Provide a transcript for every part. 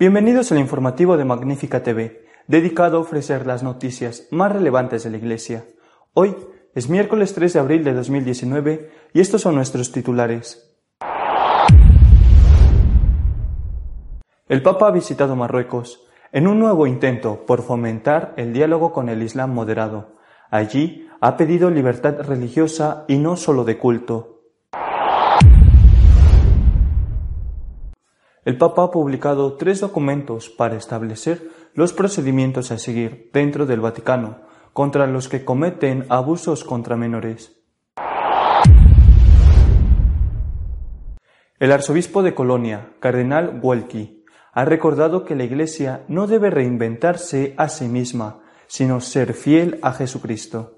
Bienvenidos al informativo de Magnífica TV, dedicado a ofrecer las noticias más relevantes de la Iglesia. Hoy es miércoles 3 de abril de 2019 y estos son nuestros titulares. El Papa ha visitado Marruecos en un nuevo intento por fomentar el diálogo con el Islam moderado. Allí ha pedido libertad religiosa y no solo de culto. El Papa ha publicado tres documentos para establecer los procedimientos a seguir dentro del Vaticano contra los que cometen abusos contra menores. El arzobispo de Colonia, cardenal Welki, ha recordado que la Iglesia no debe reinventarse a sí misma, sino ser fiel a Jesucristo.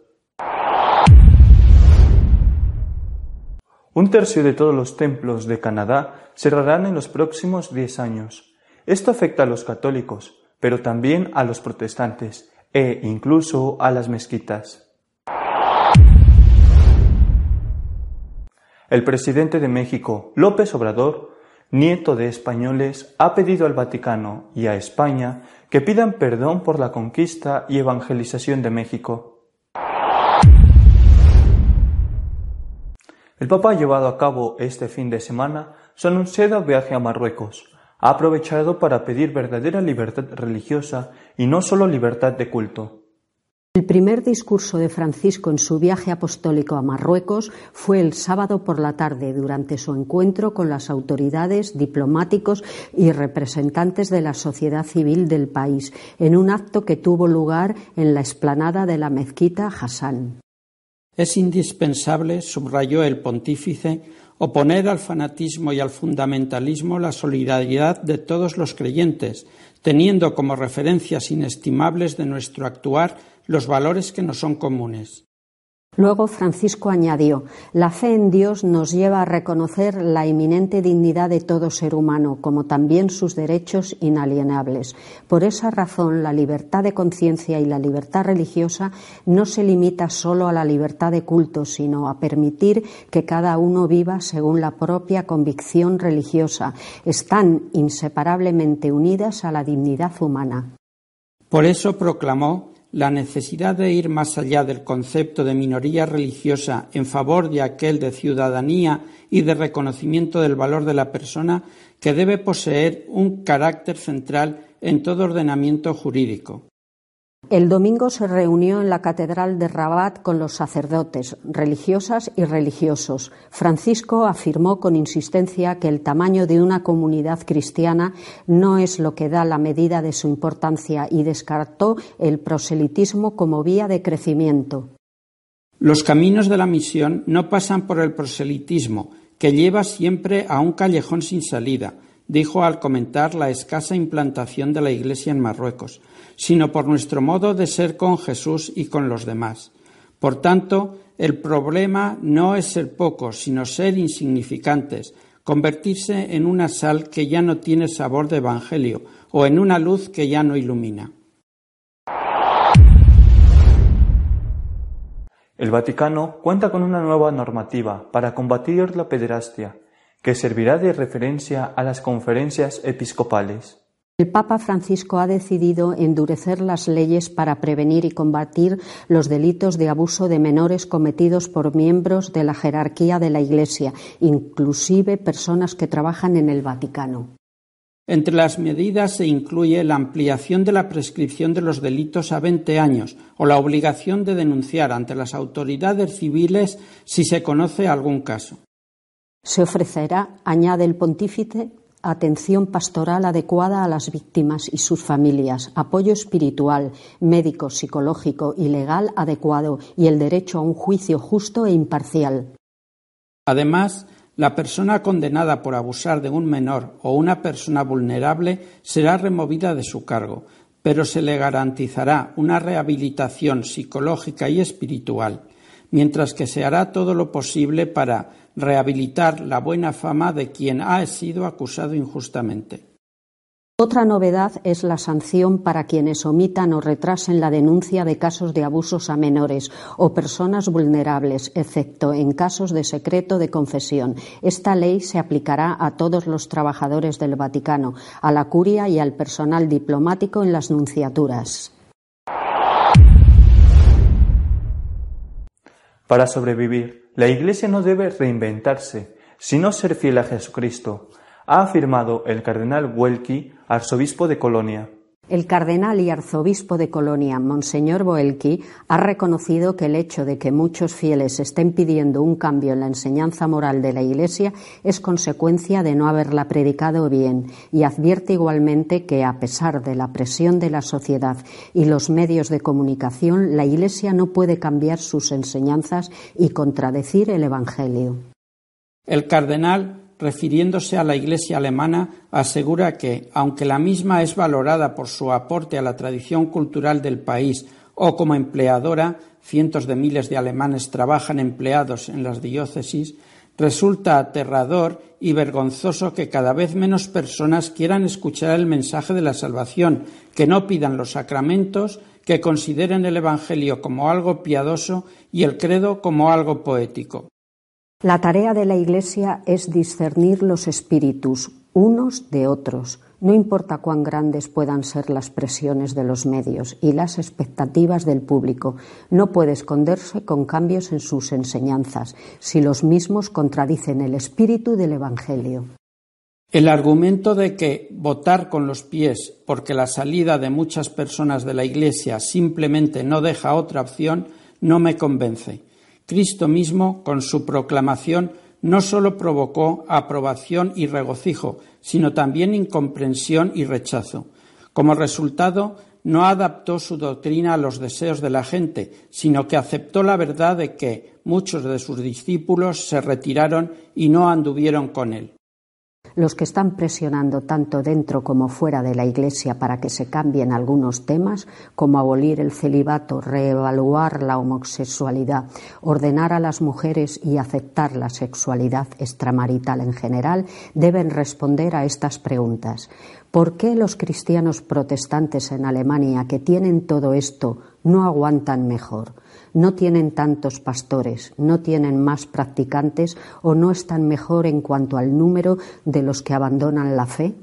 Un tercio de todos los templos de Canadá cerrarán en los próximos diez años. Esto afecta a los católicos, pero también a los protestantes e incluso a las mezquitas. El presidente de México, López Obrador, nieto de españoles, ha pedido al Vaticano y a España que pidan perdón por la conquista y evangelización de México. El Papa ha llevado a cabo este fin de semana su anunciado viaje a Marruecos. Ha aprovechado para pedir verdadera libertad religiosa y no solo libertad de culto. El primer discurso de Francisco en su viaje apostólico a Marruecos fue el sábado por la tarde durante su encuentro con las autoridades, diplomáticos y representantes de la sociedad civil del país, en un acto que tuvo lugar en la explanada de la mezquita Hassan. Es indispensable, subrayó el pontífice, oponer al fanatismo y al fundamentalismo la solidaridad de todos los creyentes, teniendo como referencias inestimables de nuestro actuar los valores que nos son comunes. Luego Francisco añadió, la fe en Dios nos lleva a reconocer la eminente dignidad de todo ser humano, como también sus derechos inalienables. Por esa razón, la libertad de conciencia y la libertad religiosa no se limita solo a la libertad de culto, sino a permitir que cada uno viva según la propia convicción religiosa. Están inseparablemente unidas a la dignidad humana. Por eso proclamó la necesidad de ir más allá del concepto de minoría religiosa en favor de aquel de ciudadanía y de reconocimiento del valor de la persona que debe poseer un carácter central en todo ordenamiento jurídico. El domingo se reunió en la Catedral de Rabat con los sacerdotes, religiosas y religiosos. Francisco afirmó con insistencia que el tamaño de una comunidad cristiana no es lo que da la medida de su importancia y descartó el proselitismo como vía de crecimiento. Los caminos de la misión no pasan por el proselitismo, que lleva siempre a un callejón sin salida, dijo al comentar la escasa implantación de la Iglesia en Marruecos, sino por nuestro modo de ser con Jesús y con los demás. Por tanto, el problema no es ser pocos, sino ser insignificantes, convertirse en una sal que ya no tiene sabor de Evangelio o en una luz que ya no ilumina. El Vaticano cuenta con una nueva normativa para combatir la pederastia, que servirá de referencia a las conferencias episcopales. El Papa Francisco ha decidido endurecer las leyes para prevenir y combatir los delitos de abuso de menores cometidos por miembros de la jerarquía de la Iglesia, inclusive personas que trabajan en el Vaticano. Entre las medidas se incluye la ampliación de la prescripción de los delitos a 20 años o la obligación de denunciar ante las autoridades civiles si se conoce algún caso. Se ofrecerá, añade el pontífice, atención pastoral adecuada a las víctimas y sus familias, apoyo espiritual, médico, psicológico y legal adecuado y el derecho a un juicio justo e imparcial. Además, la persona condenada por abusar de un menor o una persona vulnerable será removida de su cargo, pero se le garantizará una rehabilitación psicológica y espiritual, mientras que se hará todo lo posible para rehabilitar la buena fama de quien ha sido acusado injustamente. Otra novedad es la sanción para quienes omitan o retrasen la denuncia de casos de abusos a menores o personas vulnerables, excepto en casos de secreto de confesión. Esta ley se aplicará a todos los trabajadores del Vaticano, a la curia y al personal diplomático en las nunciaturas. Para sobrevivir, la Iglesia no debe reinventarse, sino ser fiel a Jesucristo ha afirmado el cardenal Welki, arzobispo de Colonia. El cardenal y arzobispo de Colonia, Monseñor Boelki, ha reconocido que el hecho de que muchos fieles estén pidiendo un cambio en la enseñanza moral de la Iglesia es consecuencia de no haberla predicado bien y advierte igualmente que, a pesar de la presión de la sociedad y los medios de comunicación, la Iglesia no puede cambiar sus enseñanzas y contradecir el Evangelio. El cardenal refiriéndose a la Iglesia alemana, asegura que, aunque la misma es valorada por su aporte a la tradición cultural del país o como empleadora, cientos de miles de alemanes trabajan empleados en las diócesis, resulta aterrador y vergonzoso que cada vez menos personas quieran escuchar el mensaje de la salvación, que no pidan los sacramentos, que consideren el Evangelio como algo piadoso y el credo como algo poético. La tarea de la Iglesia es discernir los espíritus unos de otros, no importa cuán grandes puedan ser las presiones de los medios y las expectativas del público, no puede esconderse con cambios en sus enseñanzas, si los mismos contradicen el espíritu del Evangelio. El argumento de que votar con los pies porque la salida de muchas personas de la Iglesia simplemente no deja otra opción no me convence. Cristo mismo, con su proclamación, no sólo provocó aprobación y regocijo, sino también incomprensión y rechazo. Como resultado, no adaptó su doctrina a los deseos de la gente, sino que aceptó la verdad de que muchos de sus discípulos se retiraron y no anduvieron con él los que están presionando tanto dentro como fuera de la Iglesia para que se cambien algunos temas, como abolir el celibato, reevaluar la homosexualidad, ordenar a las mujeres y aceptar la sexualidad extramarital en general, deben responder a estas preguntas. ¿Por qué los cristianos protestantes en Alemania que tienen todo esto no aguantan mejor? no tienen tantos pastores, no tienen más practicantes o no están mejor en cuanto al número de los que abandonan la fe?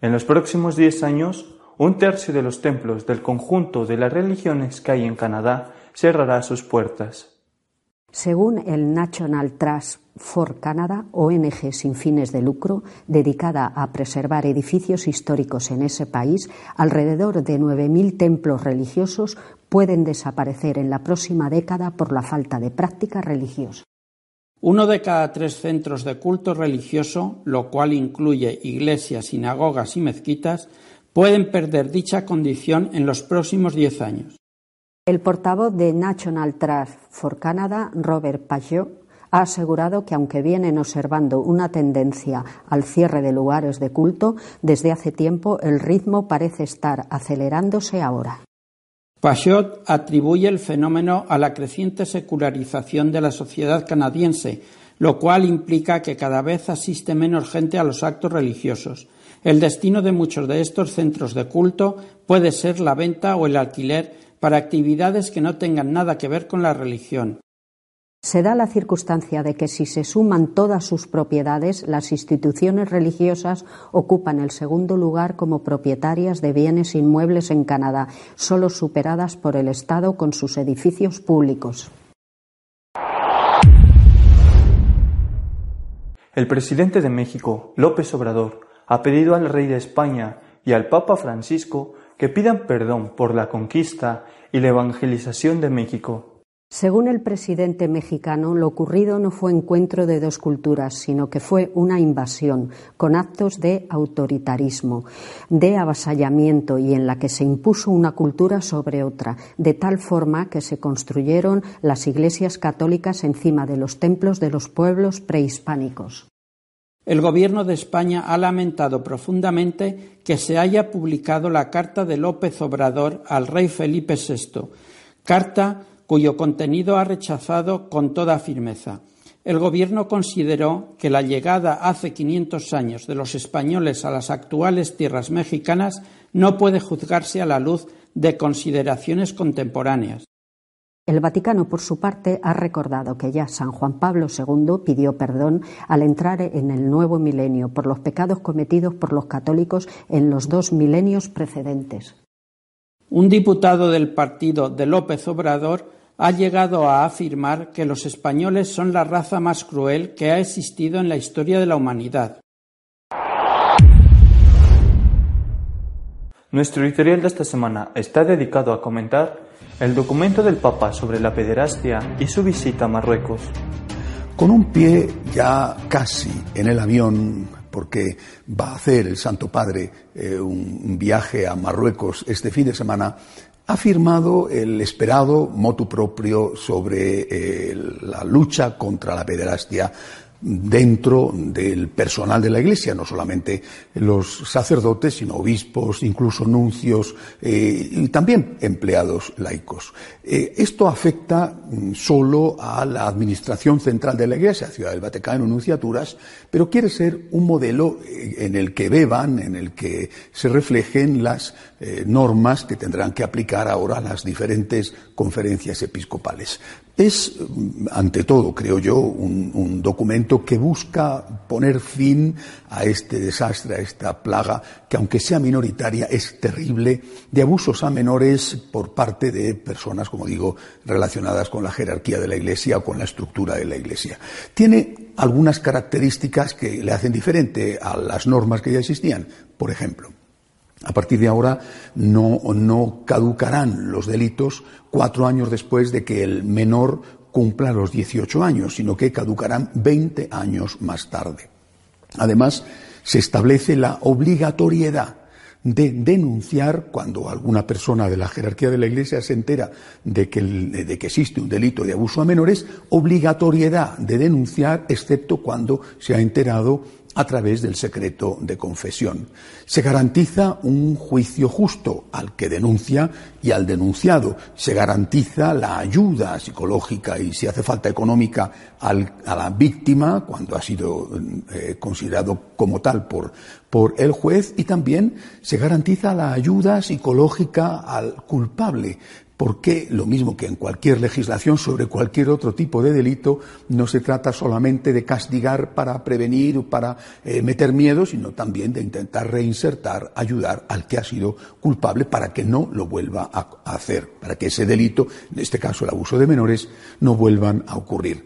En los próximos diez años, un tercio de los templos del conjunto de las religiones que hay en Canadá cerrará sus puertas. Según el National Trust for Canada, ONG sin fines de lucro, dedicada a preservar edificios históricos en ese país, alrededor de 9.000 templos religiosos pueden desaparecer en la próxima década por la falta de práctica religiosa. Uno de cada tres centros de culto religioso, lo cual incluye iglesias, sinagogas y mezquitas, pueden perder dicha condición en los próximos diez años. El portavoz de National Trust for Canada, Robert Pajot, ha asegurado que aunque vienen observando una tendencia al cierre de lugares de culto, desde hace tiempo el ritmo parece estar acelerándose ahora. Pajot atribuye el fenómeno a la creciente secularización de la sociedad canadiense, lo cual implica que cada vez asiste menos gente a los actos religiosos. El destino de muchos de estos centros de culto puede ser la venta o el alquiler para actividades que no tengan nada que ver con la religión. Se da la circunstancia de que si se suman todas sus propiedades, las instituciones religiosas ocupan el segundo lugar como propietarias de bienes inmuebles en Canadá, solo superadas por el Estado con sus edificios públicos. El presidente de México, López Obrador, ha pedido al rey de España y al Papa Francisco que pidan perdón por la conquista y la evangelización de México. Según el presidente mexicano, lo ocurrido no fue encuentro de dos culturas, sino que fue una invasión con actos de autoritarismo, de avasallamiento y en la que se impuso una cultura sobre otra, de tal forma que se construyeron las iglesias católicas encima de los templos de los pueblos prehispánicos. El Gobierno de España ha lamentado profundamente que se haya publicado la carta de López Obrador al rey Felipe VI, carta cuyo contenido ha rechazado con toda firmeza. el Gobierno consideró que la llegada hace 500 años de los españoles a las actuales tierras mexicanas no puede juzgarse a la luz de consideraciones contemporáneas. El Vaticano, por su parte, ha recordado que ya San Juan Pablo II pidió perdón al entrar en el nuevo milenio por los pecados cometidos por los católicos en los dos milenios precedentes. Un diputado del partido de López Obrador ha llegado a afirmar que los españoles son la raza más cruel que ha existido en la historia de la humanidad. Nuestro editorial de esta semana está dedicado a comentar el documento del Papa sobre la pederastia y su visita a Marruecos. Con un pie ya casi en el avión, porque va a hacer el Santo Padre eh, un viaje a Marruecos este fin de semana, ha firmado el esperado motu propio sobre eh, la lucha contra la pederastia dentro del personal de la Iglesia, no solamente los sacerdotes, sino obispos, incluso nuncios eh, y también empleados laicos. Eh, esto afecta mm, solo a la Administración Central de la Iglesia, Ciudad del Vaticano, nunciaturas, pero quiere ser un modelo eh, en el que beban, en el que se reflejen las normas que tendrán que aplicar ahora las diferentes conferencias episcopales. Es, mm, ante todo, creo yo, un, documento que busca poner fin a este desastre, a esta plaga, que aunque sea minoritaria, es terrible, de abusos a menores por parte de personas, como digo, relacionadas con la jerarquía de la Iglesia o con la estructura de la Iglesia. Tiene algunas características que le hacen diferente a las normas que ya existían. Por ejemplo, a partir de ahora no, caducarán los delitos cuatro años después de que el menor cumpla los 18 años, sino que caducarán 20 años más tarde. Además, se establece la obligatoriedad de denunciar cuando alguna persona de la jerarquía de la Iglesia se entera de que, de que, existe un delito de abuso a menores, obligatoriedad de denunciar, excepto cuando se ha enterado a través del secreto de confesión. Se garantiza un juicio justo al que denuncia y al denunciado. Se garantiza la ayuda psicológica y, si hace falta económica, a la víctima cuando ha sido eh, considerado como tal por, por el juez y también se garantiza la ayuda psicológica al culpable porque lo mismo que en cualquier legislación sobre cualquier otro tipo de delito, no se trata solamente de castigar para prevenir o para eh, meter miedo, sino también de intentar reinsertar, ayudar al que ha sido culpable para que no lo vuelva a, hacer, para que ese delito, en este caso el abuso de menores, no vuelvan a ocurrir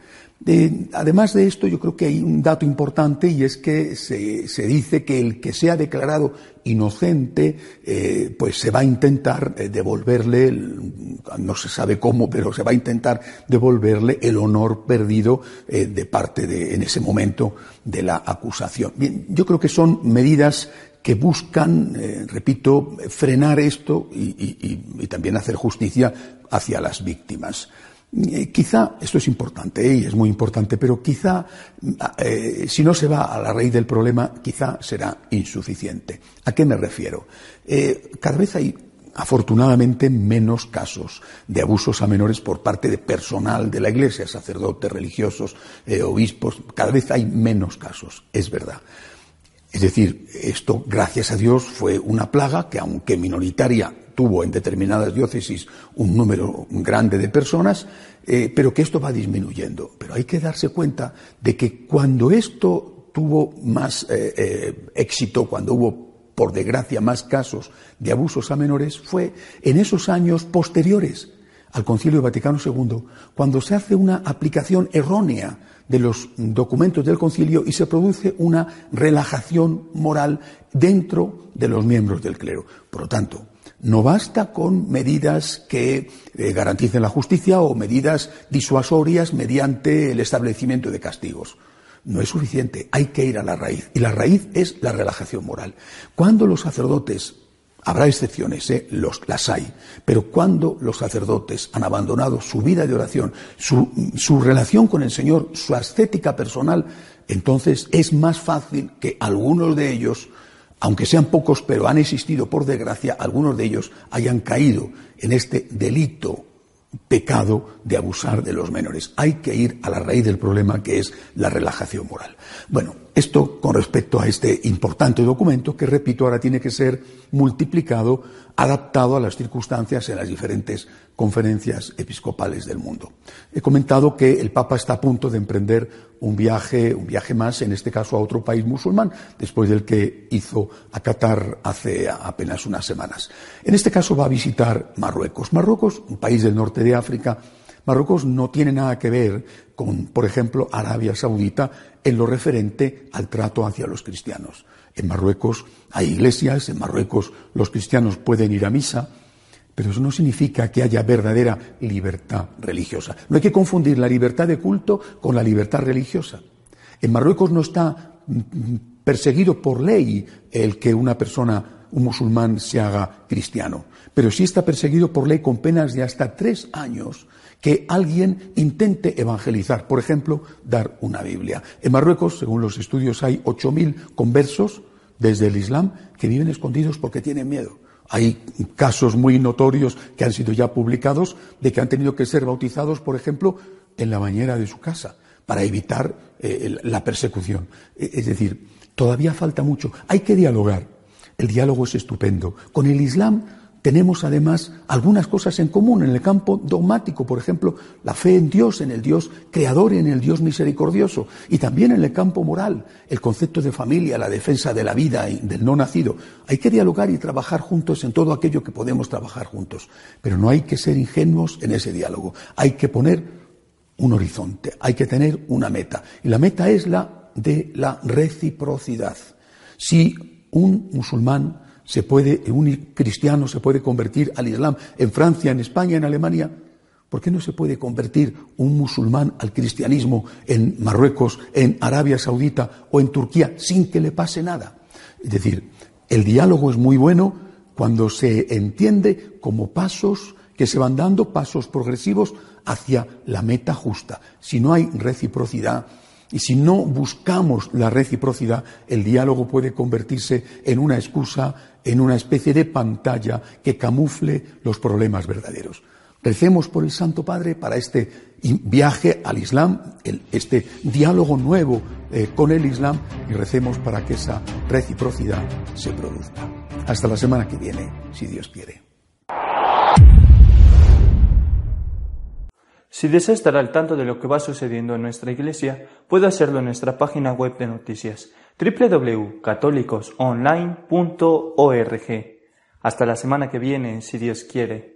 además de esto, yo creo que hay un dato importante y es que se, dice que el que sea declarado inocente, eh, pues se va a intentar eh, devolverle, no se sabe cómo, pero se va a intentar devolverle el honor perdido eh, de parte de, en ese momento, de la acusación. Bien, yo creo que son medidas que buscan, repito, frenar esto y también hacer justicia hacia las víctimas. Eh, quizá, esto es importante ¿eh? y es muy importante, pero quizá, eh, si no se va a la raíz del problema, quizá será insuficiente. ¿A qué me refiero? cada vez hay afortunadamente menos casos de abusos a menores por parte de personal de la Iglesia, sacerdotes, religiosos, obispos, cada vez hay menos casos, es verdad. Es decir, esto, gracias a Dios, fue una plaga que, aunque minoritaria, tuvo en determinadas diócesis un número grande de personas, eh, pero que esto va disminuyendo. Pero hay que darse cuenta de que cuando esto tuvo más eh, eh, éxito, cuando hubo por desgracia más casos de abusos a menores, fue en esos años posteriores al Concilio Vaticano II, cuando se hace una aplicación errónea de los documentos del concilio y se produce una relajación moral dentro de los miembros del clero. Por lo tanto, no basta con medidas que eh, garanticen la justicia o medidas disuasorias mediante el establecimiento de castigos. No es suficiente, hay que ir a la raíz. Y la raíz es la relajación moral. Cuando los sacerdotes, habrá excepciones, ¿eh? las hay, pero cuando los sacerdotes han abandonado su vida de oración, su, su relación con el Señor, su ascética personal, entonces es más fácil que algunos de ellos aunque sean pocos, pero han existido, por desgracia, algunos de ellos hayan caído en este delito pecado de abusar de los menores. Hay que ir a la raíz del problema que es la relajación moral. Bueno, esto con respecto a este importante documento que, repito, ahora tiene que ser multiplicado, adaptado a las circunstancias en las diferentes conferencias episcopales del mundo. He comentado que el Papa está a punto de emprender un viaje, un viaje más, en este caso a otro país musulmán, después del que hizo a Qatar hace apenas unas semanas. En este caso va a visitar Marruecos. Marruecos, un país del norte de África, Marruecos no tiene nada que ver con, por ejemplo, Arabia Saudita en lo referente al trato hacia los cristianos. En Marruecos hay iglesias, en Marruecos los cristianos pueden ir a misa, pero eso no significa que haya verdadera libertad religiosa. No hay que confundir la libertad de culto con la libertad religiosa. En Marruecos no está mm, mm, perseguido por ley el que una persona, un musulmán, se haga cristiano, pero sí está perseguido por ley con penas de hasta tres años que alguien intente evangelizar, por ejemplo, dar una Biblia. En Marruecos, según los estudios, hay 8.000 conversos desde el Islam que viven escondidos porque tienen miedo. Hay casos muy notorios que han sido ya publicados de que han tenido que ser bautizados, por ejemplo, en la bañera de su casa para evitar eh, la persecución. E, es decir, todavía falta mucho. Hay que dialogar. El diálogo es estupendo. Con el Islam tenemos además algunas cosas en común en el campo dogmático, por ejemplo, la fe en Dios, en el Dios creador y en el Dios misericordioso, y también en el campo moral, el concepto de familia, la defensa de la vida y del no nacido. Hay que dialogar y trabajar juntos en todo aquello que podemos trabajar juntos, pero no hay que ser ingenuos en ese diálogo. Hay que poner un horizonte, hay que tener una meta, y la meta es la de la reciprocidad. Si un musulmán se puede, un cristiano se puede convertir al Islam en Francia, en España, en Alemania. ¿Por qué no se puede convertir un musulmán al cristianismo en Marruecos, en Arabia Saudita o en Turquía sin que le pase nada? Es decir, el diálogo es muy bueno cuando se entiende como pasos que se van dando, pasos progresivos hacia la meta justa. Si no hay reciprocidad, y si no buscamos la reciprocidad, el diálogo puede convertirse en una excusa, en una especie de pantalla que camufle los problemas verdaderos. Recemos por el Santo Padre para este viaje al Islam, este diálogo nuevo eh, con el Islam y recemos para que esa reciprocidad se produzca. Hasta la semana que viene, si Dios quiere. Si desea estar al tanto de lo que va sucediendo en nuestra iglesia, puede hacerlo en nuestra página web de noticias www.católicosonline.org. Hasta la semana que viene, si Dios quiere.